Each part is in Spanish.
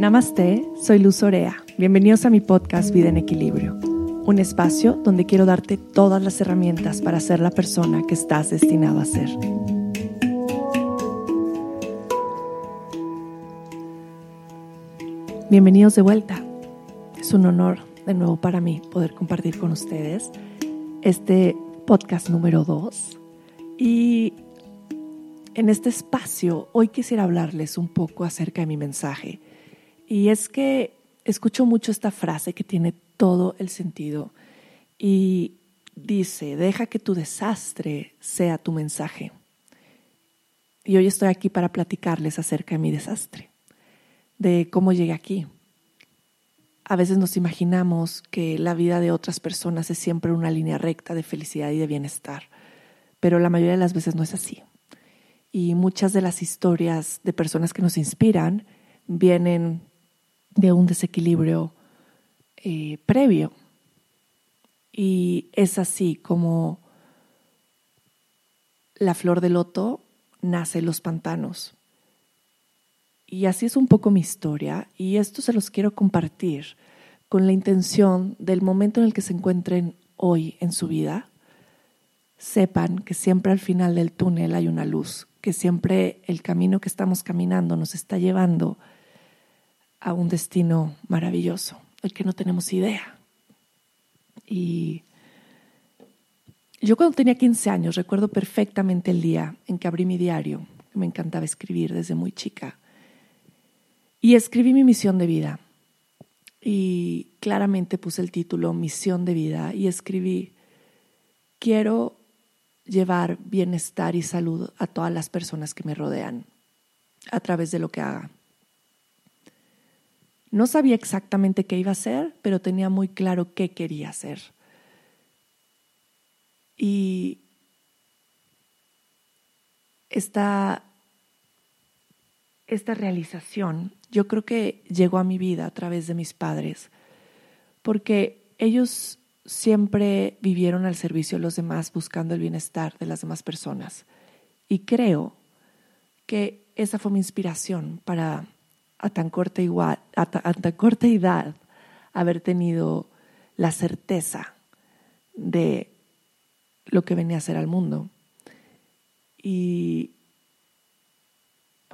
Namaste, soy Luz Orea. Bienvenidos a mi podcast Vida en Equilibrio, un espacio donde quiero darte todas las herramientas para ser la persona que estás destinado a ser. Bienvenidos de vuelta. Es un honor de nuevo para mí poder compartir con ustedes este podcast número 2. Y en este espacio hoy quisiera hablarles un poco acerca de mi mensaje. Y es que escucho mucho esta frase que tiene todo el sentido y dice, deja que tu desastre sea tu mensaje. Y hoy estoy aquí para platicarles acerca de mi desastre, de cómo llegué aquí. A veces nos imaginamos que la vida de otras personas es siempre una línea recta de felicidad y de bienestar, pero la mayoría de las veces no es así y muchas de las historias de personas que nos inspiran vienen de un desequilibrio eh, previo. Y es así como la flor de loto nace en los pantanos. Y así es un poco mi historia y esto se los quiero compartir con la intención del momento en el que se encuentren hoy en su vida, sepan que siempre al final del túnel hay una luz que siempre el camino que estamos caminando nos está llevando un destino maravilloso, el que no tenemos idea. Y yo cuando tenía 15 años recuerdo perfectamente el día en que abrí mi diario, me encantaba escribir desde muy chica, y escribí mi misión de vida. Y claramente puse el título Misión de vida y escribí, quiero llevar bienestar y salud a todas las personas que me rodean a través de lo que haga. No sabía exactamente qué iba a hacer, pero tenía muy claro qué quería hacer. Y esta, esta realización yo creo que llegó a mi vida a través de mis padres, porque ellos siempre vivieron al servicio de los demás buscando el bienestar de las demás personas. Y creo que esa fue mi inspiración para a tan corta, igual, a, tan corta edad haber tenido la certeza de lo que venía a ser al mundo. Y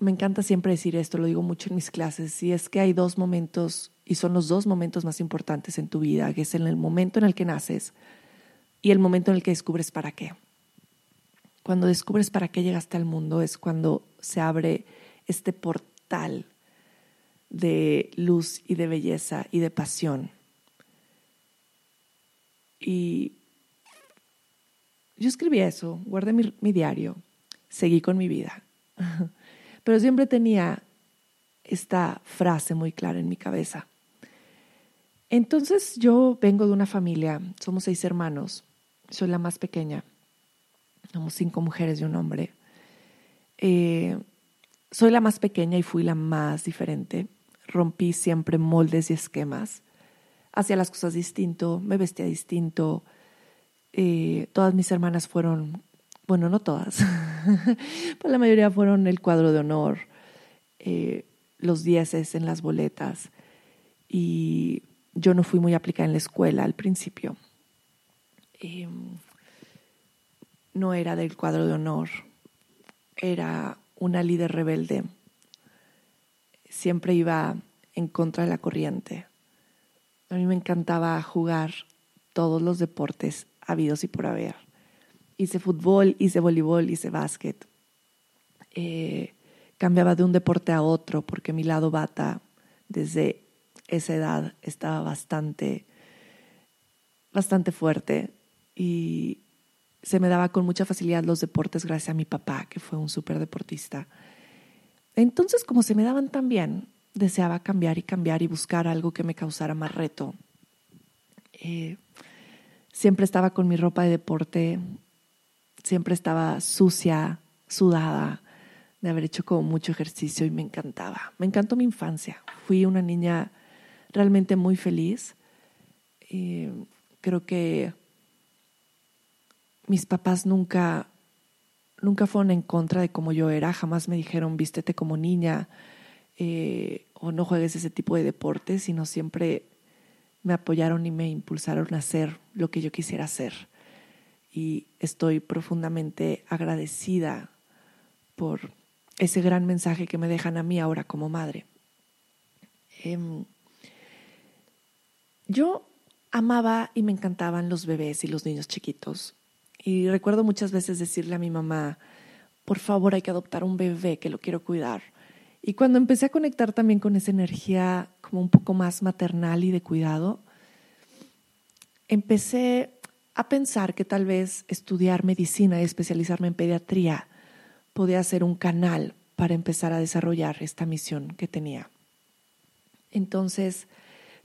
me encanta siempre decir esto, lo digo mucho en mis clases, y es que hay dos momentos y son los dos momentos más importantes en tu vida, que es en el momento en el que naces y el momento en el que descubres para qué. Cuando descubres para qué llegaste al mundo es cuando se abre este portal de luz y de belleza y de pasión. Y yo escribí eso, guardé mi, mi diario, seguí con mi vida, pero siempre tenía esta frase muy clara en mi cabeza. Entonces yo vengo de una familia, somos seis hermanos, soy la más pequeña, somos cinco mujeres y un hombre. Eh, soy la más pequeña y fui la más diferente. Rompí siempre moldes y esquemas. Hacía las cosas distinto, me vestía distinto. Eh, todas mis hermanas fueron, bueno, no todas, pero la mayoría fueron el cuadro de honor, eh, los dieces en las boletas. Y yo no fui muy aplicada en la escuela al principio. Em, no era del cuadro de honor, era una líder rebelde. Siempre iba en contra de la corriente. A mí me encantaba jugar todos los deportes habidos y por haber. Hice fútbol, hice voleibol, hice básquet. Eh, cambiaba de un deporte a otro porque mi lado bata desde esa edad estaba bastante, bastante fuerte y se me daba con mucha facilidad los deportes gracias a mi papá, que fue un súper deportista. Entonces, como se me daban tan bien, deseaba cambiar y cambiar y buscar algo que me causara más reto. Eh, siempre estaba con mi ropa de deporte, siempre estaba sucia, sudada, de haber hecho como mucho ejercicio y me encantaba. Me encantó mi infancia. Fui una niña realmente muy feliz. Eh, creo que mis papás nunca, nunca fueron en contra de cómo yo era, jamás me dijeron vístete como niña, eh, o no juegues ese tipo de deportes, sino siempre me apoyaron y me impulsaron a hacer lo que yo quisiera hacer. Y estoy profundamente agradecida por ese gran mensaje que me dejan a mí ahora como madre. Em, yo amaba y me encantaban los bebés y los niños chiquitos. Y recuerdo muchas veces decirle a mi mamá, por favor hay que adoptar un bebé que lo quiero cuidar. Y cuando empecé a conectar también con esa energía como un poco más maternal y de cuidado, empecé a pensar que tal vez estudiar medicina y especializarme en pediatría podía ser un canal para empezar a desarrollar esta misión que tenía. Entonces,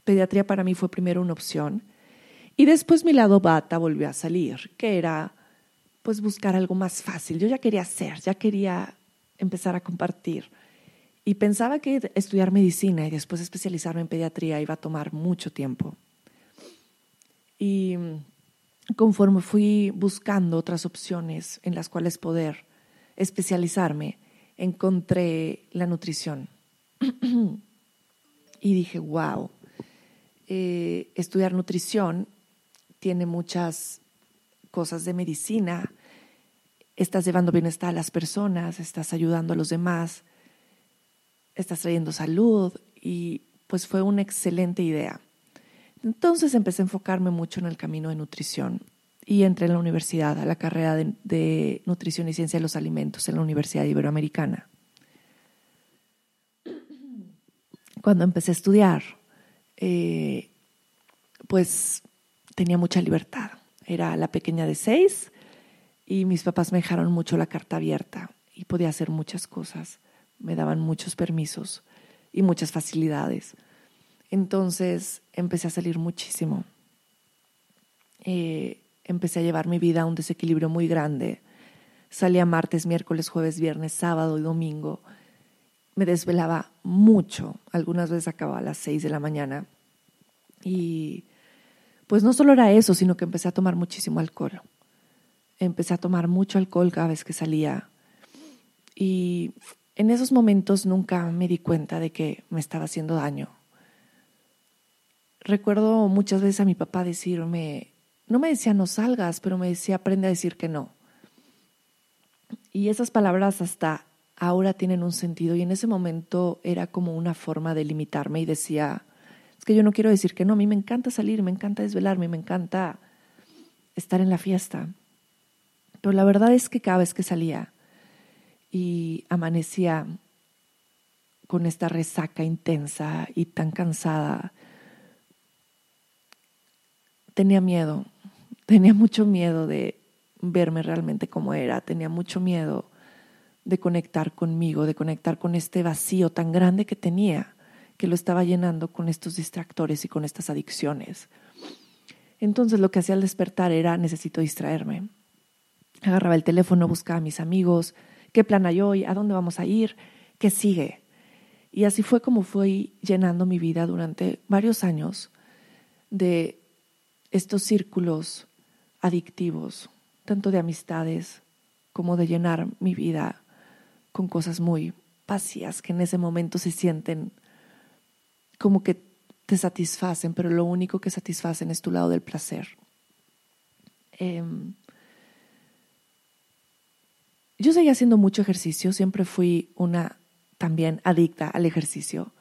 pediatría para mí fue primero una opción y después mi lado bata volvió a salir, que era pues buscar algo más fácil. Yo ya quería hacer, ya quería empezar a compartir. Y pensaba que estudiar medicina y después especializarme en pediatría iba a tomar mucho tiempo. Y conforme fui buscando otras opciones en las cuales poder especializarme, encontré la nutrición. y dije, wow, eh, estudiar nutrición tiene muchas cosas de medicina, estás llevando bienestar a las personas, estás ayudando a los demás, estás trayendo salud y pues fue una excelente idea. Entonces empecé a enfocarme mucho en el camino de nutrición y entré en la universidad, a la carrera de, nutrición y ciencia de los alimentos en la Universidad Iberoamericana. Cuando empecé a estudiar, eh, pues tenía mucha libertad. Era la pequeña de seis y mis papás me dejaron mucho la carta abierta y podía hacer muchas cosas. Me daban muchos permisos y muchas facilidades. Entonces empecé a salir muchísimo. Eh, empecé a llevar mi vida a un desequilibrio muy grande. Salía martes, miércoles, jueves, viernes, sábado y domingo. Me desvelaba mucho. Algunas veces acababa a las seis de la mañana. Y pues no solo era eso, sino que empecé a tomar muchísimo alcohol. Empecé a tomar mucho alcohol cada vez que salía. Y en esos momentos nunca me di cuenta de que me estaba haciendo daño recuerdo muchas veces a mi papá decirme, no me decía no salgas, pero me decía aprende a decir que no. Y esas palabras hasta ahora tienen un sentido y en ese momento era como una forma de limitarme y decía, es que yo no quiero decir que no, a mí me encanta salir, me encanta desvelarme, me encanta estar en la fiesta. Pero la verdad es que cada vez que salía y amanecía con esta resaca intensa y tan cansada, tenía miedo, tenía mucho miedo de verme realmente como era, tenía mucho miedo de conectar conmigo, de conectar con este vacío tan grande que tenía, que lo estaba llenando con estos distractores y con estas adicciones. Entonces lo que hacía al despertar era necesito distraerme. Agarraba el teléfono, buscaba a mis amigos, qué plan hay hoy, a dónde vamos a ir, qué sigue. Y así fue como fui llenando mi vida durante varios años de estos círculos adictivos, tanto de amistades como de llenar mi vida con cosas muy vacías que en ese momento se sienten como que te satisfacen, pero lo único que satisfacen es tu lado del placer. Em, yo seguía haciendo mucho ejercicio, siempre fui una también adicta al ejercicio.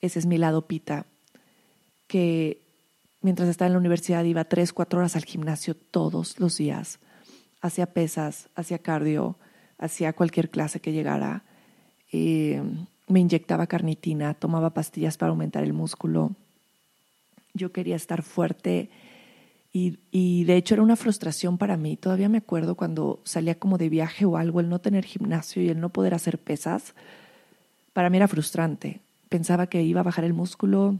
Ese es mi lado pita, que mientras estaba en la universidad iba tres, cuatro horas al gimnasio todos los días. Hacía pesas, hacía cardio, hacía cualquier clase que llegara. Eh, me inyectaba carnitina, tomaba pastillas para aumentar el músculo. Yo quería estar fuerte y, y, de hecho era una frustración para mí. Todavía me acuerdo cuando salía como de viaje o algo, el no tener gimnasio y el no poder hacer pesas, para mí era frustrante. Pensaba que iba a bajar el músculo,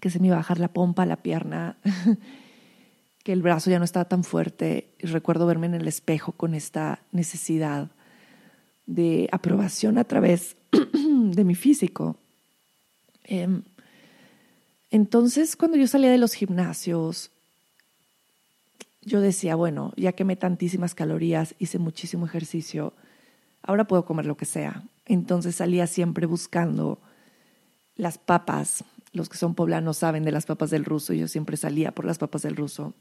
que se me iba a bajar la pompa, la pierna, que el brazo ya no estaba tan fuerte. Y recuerdo verme en el espejo con esta necesidad de aprobación a través de mi físico. Em, entonces, cuando yo salía de los gimnasios, yo decía, bueno, ya quemé tantísimas calorías, hice muchísimo ejercicio, ahora puedo comer lo que sea. Entonces salía siempre buscando las papas, los que son poblanos saben de las papas del ruso, yo siempre salía por las papas del ruso.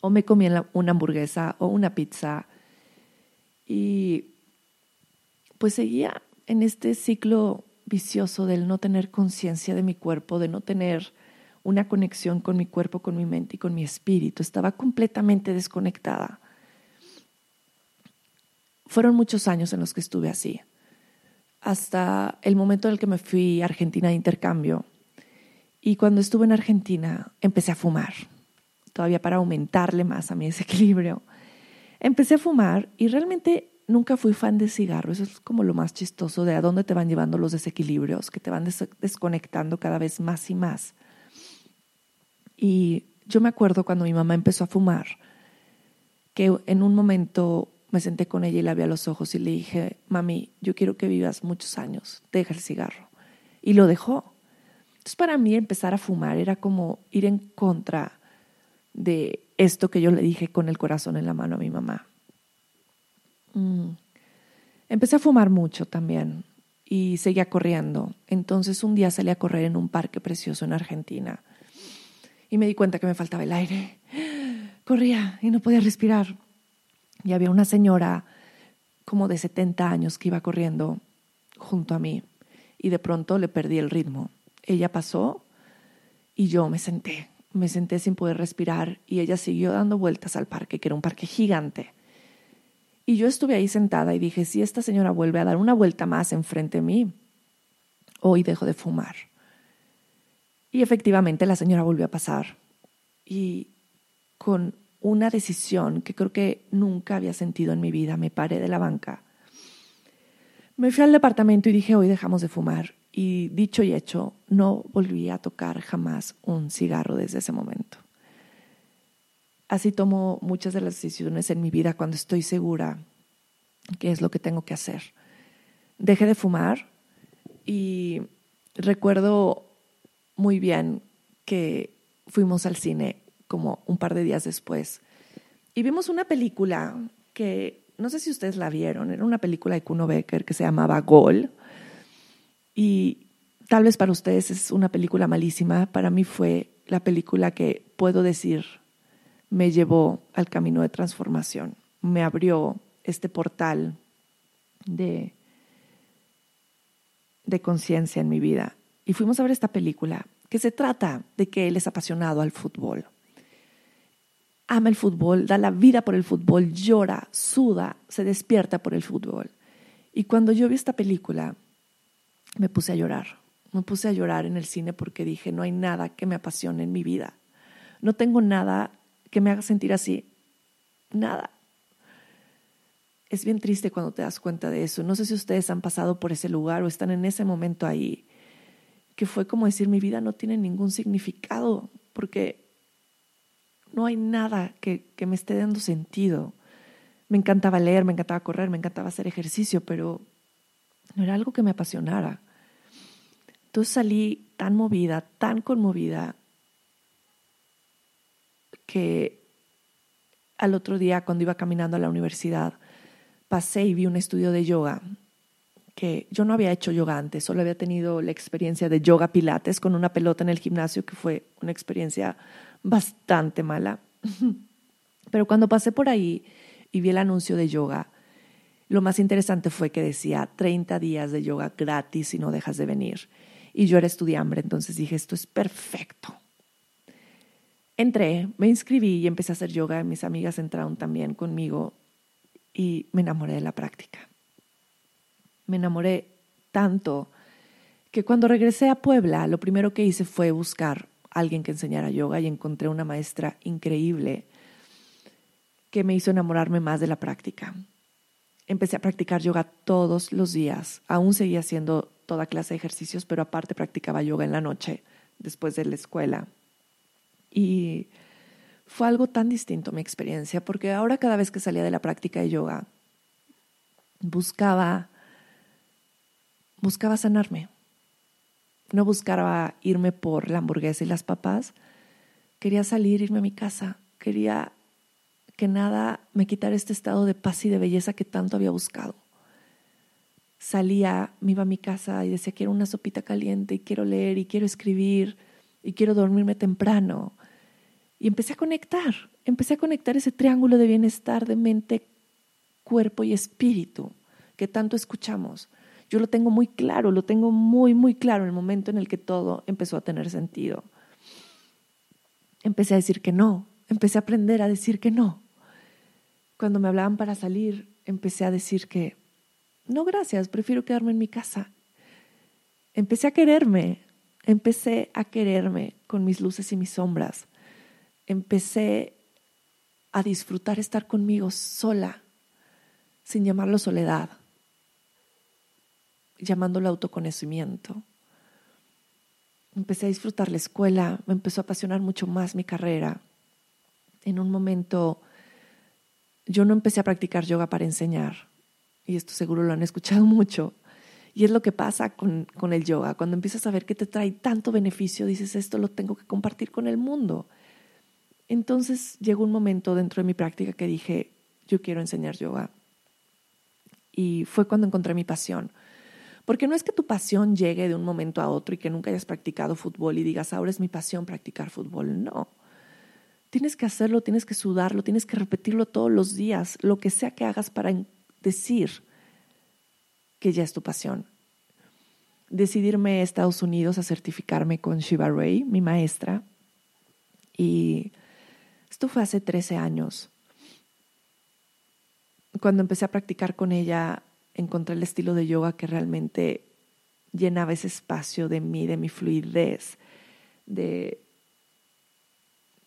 O me comía una hamburguesa o una pizza. Y pues seguía en este ciclo vicioso del no tener conciencia de mi cuerpo, de no tener una conexión con mi cuerpo, con mi mente y con mi espíritu. Estaba completamente desconectada. Fueron muchos años en los que estuve así, hasta el momento en el que me fui a Argentina de intercambio. Y cuando estuve en Argentina empecé a fumar, todavía para aumentarle más a mi desequilibrio. Empecé a fumar y realmente nunca fui fan de cigarros. Eso es como lo más chistoso de a dónde te van llevando los desequilibrios, que te van desconectando cada vez más y más. Y yo me acuerdo cuando mi mamá empezó a fumar, que en un momento me senté con ella y la vi a los ojos y le dije, mami, yo quiero que vivas muchos años, deja el cigarro. Y lo dejó. Entonces para mí empezar a fumar era como ir en contra de esto que yo le dije con el corazón en la mano a mi mamá. Mm. Empecé a fumar mucho también y seguía corriendo. Entonces un día salí a correr en un parque precioso en Argentina y me di cuenta que me faltaba el aire. Corría y no podía respirar. Y había una señora como de 70 años que iba corriendo junto a mí y de pronto le perdí el ritmo. Ella pasó y yo me senté, me senté sin poder respirar y ella siguió dando vueltas al parque, que era un parque gigante. Y yo estuve ahí sentada y dije, si esta señora vuelve a dar una vuelta más enfrente de mí, hoy dejo de fumar. Y efectivamente la señora volvió a pasar. Y con una decisión que creo que nunca había sentido en mi vida, me paré de la banca. Me fui al departamento y dije, hoy dejamos de fumar. Y dicho y hecho, no volví a tocar jamás un cigarro desde ese momento. Así tomo muchas de las decisiones en mi vida cuando estoy segura que es lo que tengo que hacer. Dejé de fumar y recuerdo muy bien que fuimos al cine como un par de días después y vimos una película que no sé si ustedes la vieron, era una película de Kuno Becker que se llamaba Gol y tal vez para ustedes es una película malísima, para mí fue la película que puedo decir me llevó al camino de transformación, me abrió este portal de, de conciencia en mi vida. Y fuimos a ver esta película, que se trata de que él es apasionado al fútbol. Ama el fútbol, da la vida por el fútbol, llora, suda, se despierta por el fútbol. Y cuando yo vi esta película, me puse a llorar. Me puse a llorar en el cine porque dije, no hay nada que me apasione en mi vida. No tengo nada que me haga sentir así. Nada. Es bien triste cuando te das cuenta de eso. No sé si ustedes han pasado por ese lugar o están en ese momento ahí, que fue como decir, mi vida no tiene ningún significado, porque no hay nada que, que me esté dando sentido. Me encantaba leer, me encantaba correr, me encantaba hacer ejercicio, pero no era algo que me apasionara. Entonces salí tan movida, tan conmovida, que al otro día cuando iba caminando a la universidad pasé y vi un estudio de yoga que yo no había hecho yoga antes, solo había tenido la experiencia de yoga pilates con una pelota en el gimnasio que fue una experiencia bastante mala. Pero cuando pasé por ahí y vi el anuncio de yoga, lo más interesante fue que decía 30 días de yoga gratis si no dejas de venir. Y yo era estudiante, entonces dije, esto es perfecto. Entré, me inscribí y empecé a hacer yoga. Mis amigas entraron también conmigo y me enamoré de la práctica. Me enamoré tanto que cuando regresé a Puebla, lo primero que hice fue buscar a alguien que enseñara yoga y encontré una maestra increíble que me hizo enamorarme más de la práctica. Empecé a practicar yoga todos los días. Aún seguía haciendo toda clase de ejercicios, pero aparte practicaba yoga en la noche después de la escuela. Y fue algo tan distinto mi experiencia, porque ahora cada vez que salía de la práctica de yoga, buscaba, buscaba sanarme. No buscaba irme por la hamburguesa y las papas. Quería salir, irme a mi casa. Quería que nada me quitara este estado de paz y de belleza que tanto había buscado. salía, me iba a mi casa y decía, quiero una sopita caliente y quiero leer y quiero escribir y quiero dormirme temprano. Y empecé a conectar, empecé a conectar ese triángulo de bienestar de mente, cuerpo y espíritu que tanto escuchamos. Yo lo tengo muy claro, lo tengo muy, muy claro en el momento en el que todo empezó a tener sentido. Empecé a decir que no, empecé a aprender a decir que no. Cuando me hablaban para salir, empecé a decir que no, gracias, prefiero quedarme en mi casa. Empecé a quererme, empecé a quererme con mis luces y mis sombras. Empecé a disfrutar estar conmigo sola, sin llamarlo soledad, llamándolo autoconocimiento. Empecé a disfrutar la escuela, me empezó a apasionar mucho más mi carrera. En un momento yo no empecé a practicar yoga para enseñar, y esto seguro lo han escuchado mucho, y es lo que pasa con, con, el yoga. Cuando empiezas a ver que te trae tanto beneficio, dices, esto lo tengo que compartir con el mundo. Entonces llegó un momento dentro de mi práctica que dije, yo quiero enseñar yoga. Y fue cuando encontré mi pasión. Porque no es que tu pasión llegue de un momento a otro y que nunca hayas practicado fútbol y digas, ahora es mi pasión practicar fútbol. No. Tienes que hacerlo, tienes que sudarlo, tienes que repetirlo todos los días, lo que sea que hagas para decir que ya es tu pasión. Decidirme a Estados Unidos a certificarme con Shiva Ray, mi maestra, y esto fue hace 13 años. Cuando empecé a practicar con ella, encontré el estilo de yoga que realmente llenaba ese espacio de mí, de mi fluidez, de,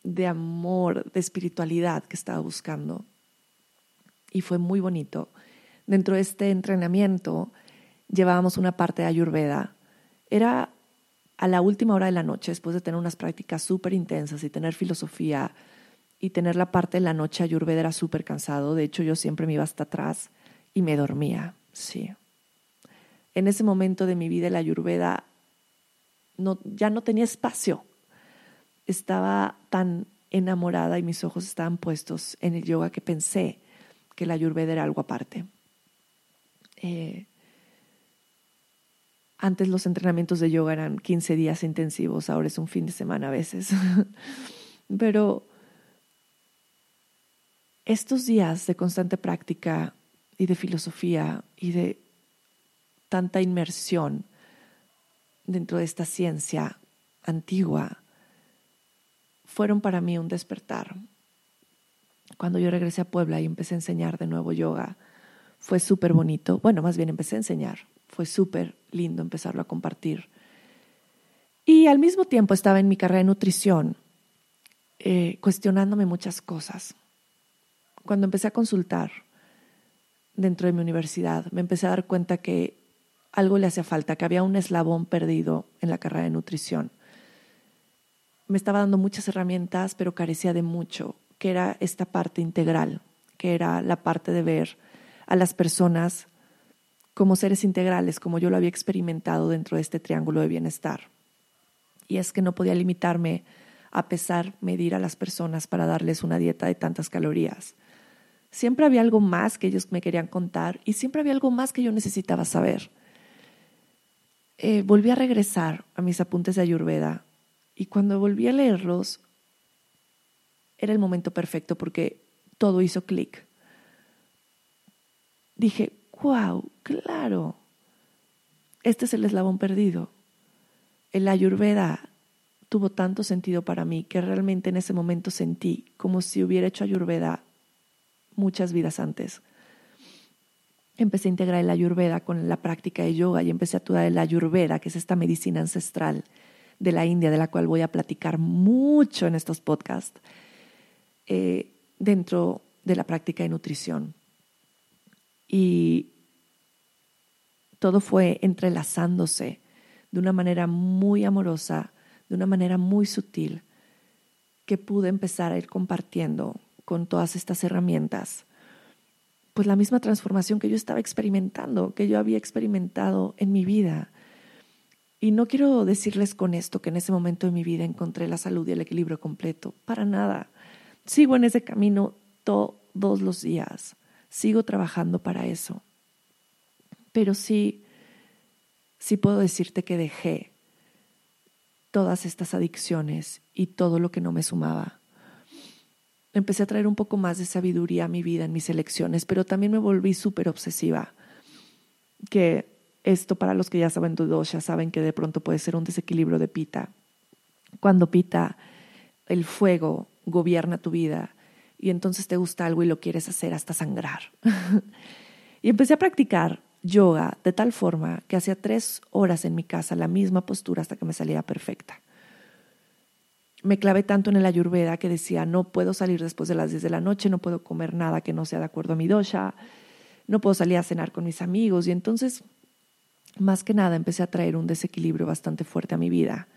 de amor, de espiritualidad que estaba buscando. Y fue muy bonito dentro de este entrenamiento llevábamos una parte de Ayurveda. Era a la última hora de la noche, después de tener unas prácticas súper intensas y tener filosofía y tener la parte de la noche Ayurveda era súper cansado. De hecho, yo siempre me iba hasta atrás y me dormía, sí. En ese momento de mi vida la Ayurveda no, ya no tenía espacio. Estaba tan enamorada y mis ojos estaban puestos en el yoga que pensé que la Ayurveda era algo aparte. Eh, antes los entrenamientos de yoga eran 15 días intensivos, ahora es un fin de semana a veces. Pero estos días de constante práctica y de filosofía y de tanta inmersión dentro de esta ciencia antigua fueron para mí un despertar. Cuando yo regresé a Puebla y empecé a enseñar de nuevo yoga, fue súper bonito. Bueno, más bien empecé a enseñar. Fue súper lindo empezarlo a compartir. Y al mismo tiempo estaba en mi carrera de nutrición, eh, cuestionándome muchas cosas. Cuando empecé a consultar dentro de mi universidad, me empecé a dar cuenta que algo le hacía falta, que había un eslabón perdido en la carrera de nutrición. Me estaba dando muchas herramientas, pero carecía de mucho, que era esta parte integral, que era la parte de ver a las personas como seres integrales, como yo lo había experimentado dentro de este triángulo de bienestar. Y es que no podía limitarme a pesar, medir a las personas para darles una dieta de tantas calorías. Siempre había algo más que ellos me querían contar y siempre había algo más que yo necesitaba saber. Eh, volví a regresar a mis apuntes de Ayurveda y cuando volví a leerlos era el momento perfecto porque todo hizo clic dije, wow, claro, este es el eslabón perdido. El ayurveda tuvo tanto sentido para mí que realmente en ese momento sentí como si hubiera hecho ayurveda muchas vidas antes. Empecé a integrar el ayurveda con la práctica de yoga y empecé a estudiar el ayurveda, que es esta medicina ancestral de la India, de la cual voy a platicar mucho en estos podcasts, eh, dentro de la práctica de nutrición. Y todo fue entrelazándose de una manera muy amorosa, de una manera muy sutil, que pude empezar a ir compartiendo con todas estas herramientas, pues la misma transformación que yo estaba experimentando, que yo había experimentado en mi vida. Y no quiero decirles con esto que en ese momento de mi vida encontré la salud y el equilibrio completo, para nada. Sigo en ese camino todos los días. Sigo trabajando para eso. Pero sí, sí puedo decirte que dejé todas estas adicciones y todo lo que no me sumaba. Empecé a traer un poco más de sabiduría a mi vida en mis elecciones, pero también me volví súper obsesiva. Que esto para los que ya saben tu ya saben que de pronto puede ser un desequilibrio de pita. Cuando pita, el fuego gobierna tu vida y entonces te gusta algo y lo quieres hacer hasta sangrar. y empecé a practicar yoga de tal forma que hacía tres horas en mi casa la misma postura hasta que me saliera perfecta. Me clavé tanto en el ayurveda que decía, no puedo salir después de las 10 de la noche, no puedo comer nada que no sea de acuerdo a mi dosha, no puedo salir a cenar con mis amigos. Y entonces, más que nada, empecé a traer un desequilibrio bastante fuerte a mi vida,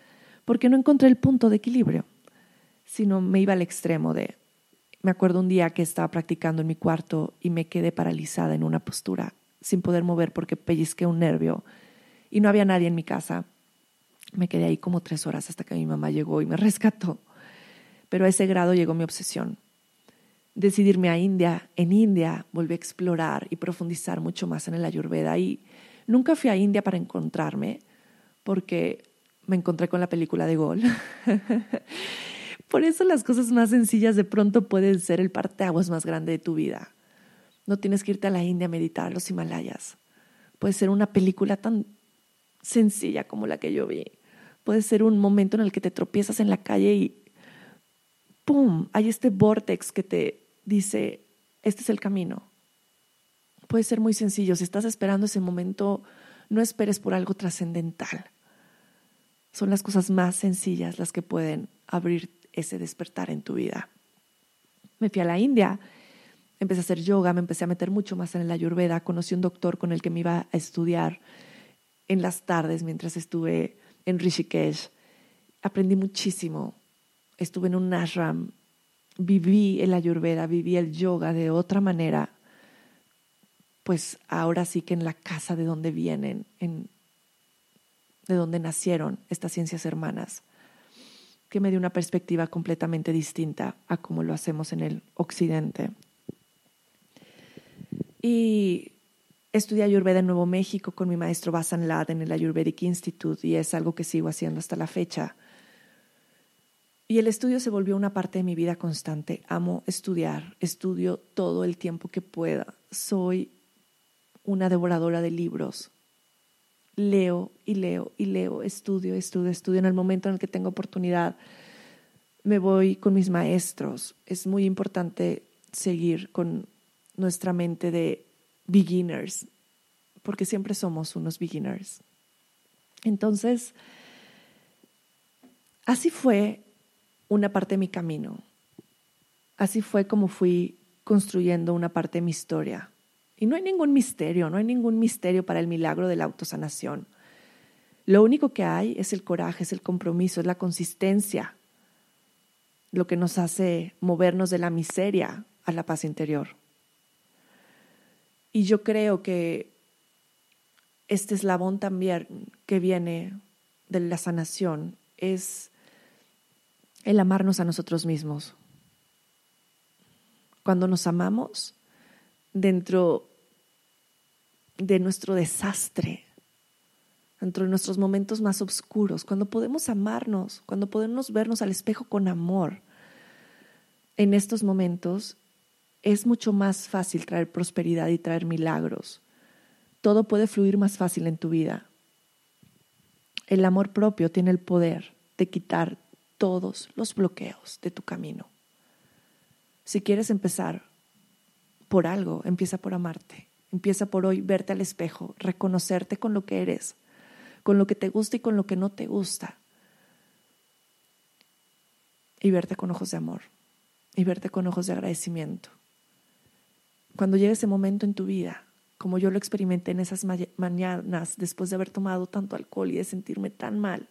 porque no encontré el punto de equilibrio, sino me iba al extremo de, me acuerdo un día que estaba practicando en mi cuarto y me quedé paralizada en una postura sin poder mover porque pellizqué un nervio y no había nadie en mi casa. Me quedé ahí como tres horas hasta que mi mamá llegó y me rescató. Pero a ese grado llegó mi obsesión. Decidirme a India, en India volví a explorar y profundizar mucho más en el Ayurveda y nunca fui a India para encontrarme porque me encontré con la película de Gol. Por eso las cosas más sencillas de pronto pueden ser el parteaguas más grande de tu vida. No tienes que irte a la India a meditar a los Himalayas. Puede ser una película tan sencilla como la que yo vi. Puede ser un momento en el que te tropiezas en la calle y ¡pum! Hay este vortex que te dice, este es el camino. Puede ser muy sencillo. Si estás esperando ese momento, no esperes por algo trascendental. Son las cosas más sencillas las que pueden abrir ese despertar en tu vida. Me fui a la India empecé a hacer yoga, me empecé a meter mucho más en la ayurveda, conocí un doctor con el que me iba a estudiar en las tardes mientras estuve en Rishikesh. Aprendí muchísimo. Estuve en un ashram, viví el ayurveda, viví el yoga de otra manera. Pues ahora sí que en la casa de donde vienen, en, de donde nacieron estas ciencias hermanas, que me dio una perspectiva completamente distinta a como lo hacemos en el occidente. Y estudié Ayurveda en Nuevo México con mi maestro Basan Lad en el Ayurvedic Institute y es algo que sigo haciendo hasta la fecha. Y el estudio se volvió una parte de mi vida constante. Amo estudiar, estudio todo el tiempo que pueda. Soy una devoradora de libros. Leo y leo y leo, estudio, estudio, estudio. En el momento en el que tengo oportunidad, me voy con mis maestros. Es muy importante seguir con nuestra mente de beginners, porque siempre somos unos beginners. Entonces, así fue una parte de mi camino. Así fue como fui construyendo una parte de mi historia. Y no hay ningún misterio, no hay ningún misterio para el milagro de la autosanación. Lo único que hay es el coraje, es el compromiso, es la consistencia, lo que nos hace movernos de la miseria a la paz interior. Y yo creo que este eslabón también que viene de la sanación es el amarnos a nosotros mismos. Cuando nos amamos dentro de nuestro desastre, dentro de nuestros momentos más oscuros, cuando podemos amarnos, cuando podemos vernos al espejo con amor, en estos momentos es mucho más fácil traer prosperidad y traer milagros. Todo puede fluir más fácil en tu vida. El amor propio tiene el poder de quitar todos los bloqueos de tu camino. Si quieres empezar por algo, empieza por amarte. Empieza por hoy verte al espejo, reconocerte con lo que eres, con lo que te gusta y con lo que no te gusta. Y verte con ojos de amor y verte con ojos de agradecimiento cuando llegue ese momento en tu vida, como yo lo experimenté en esas mañanas después de haber tomado tanto alcohol y de sentirme tan mal,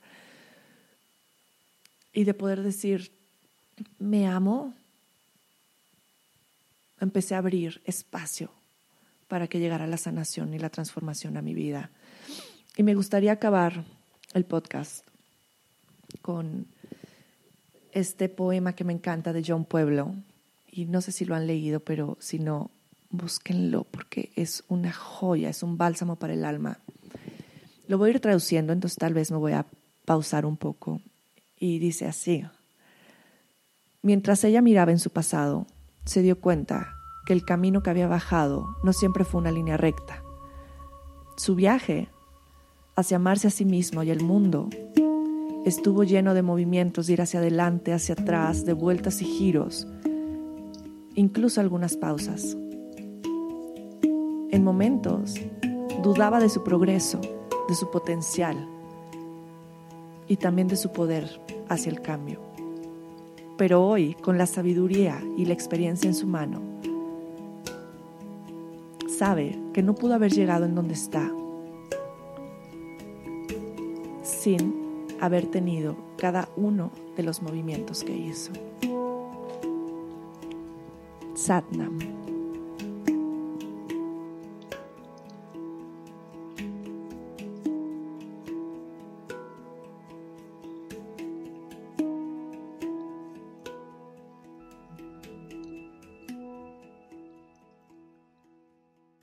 y de poder decir, me amo, empecé a abrir espacio para que llegara la sanación y la transformación a mi vida. Y me gustaría acabar el podcast con este poema que me encanta de John Pueblo. Y no sé si lo han leído, pero si no, búsquenlo porque es una joya, es un bálsamo para el alma. Lo voy a ir traduciendo, entonces tal vez me voy a pausar un poco. Y dice así, mientras ella miraba en su pasado, se dio cuenta que el camino que había bajado no siempre fue una línea recta. Su viaje hacia amarse a sí mismo y el mundo estuvo lleno de movimientos, de ir hacia adelante, hacia atrás, de vueltas y giros, incluso algunas pausas. En momentos dudaba de su progreso, de su potencial y también de su poder hacia el cambio. Pero hoy, con la sabiduría y la experiencia en su mano, sabe que no pudo haber llegado en donde está sin haber tenido cada uno de los movimientos que hizo. Satnam.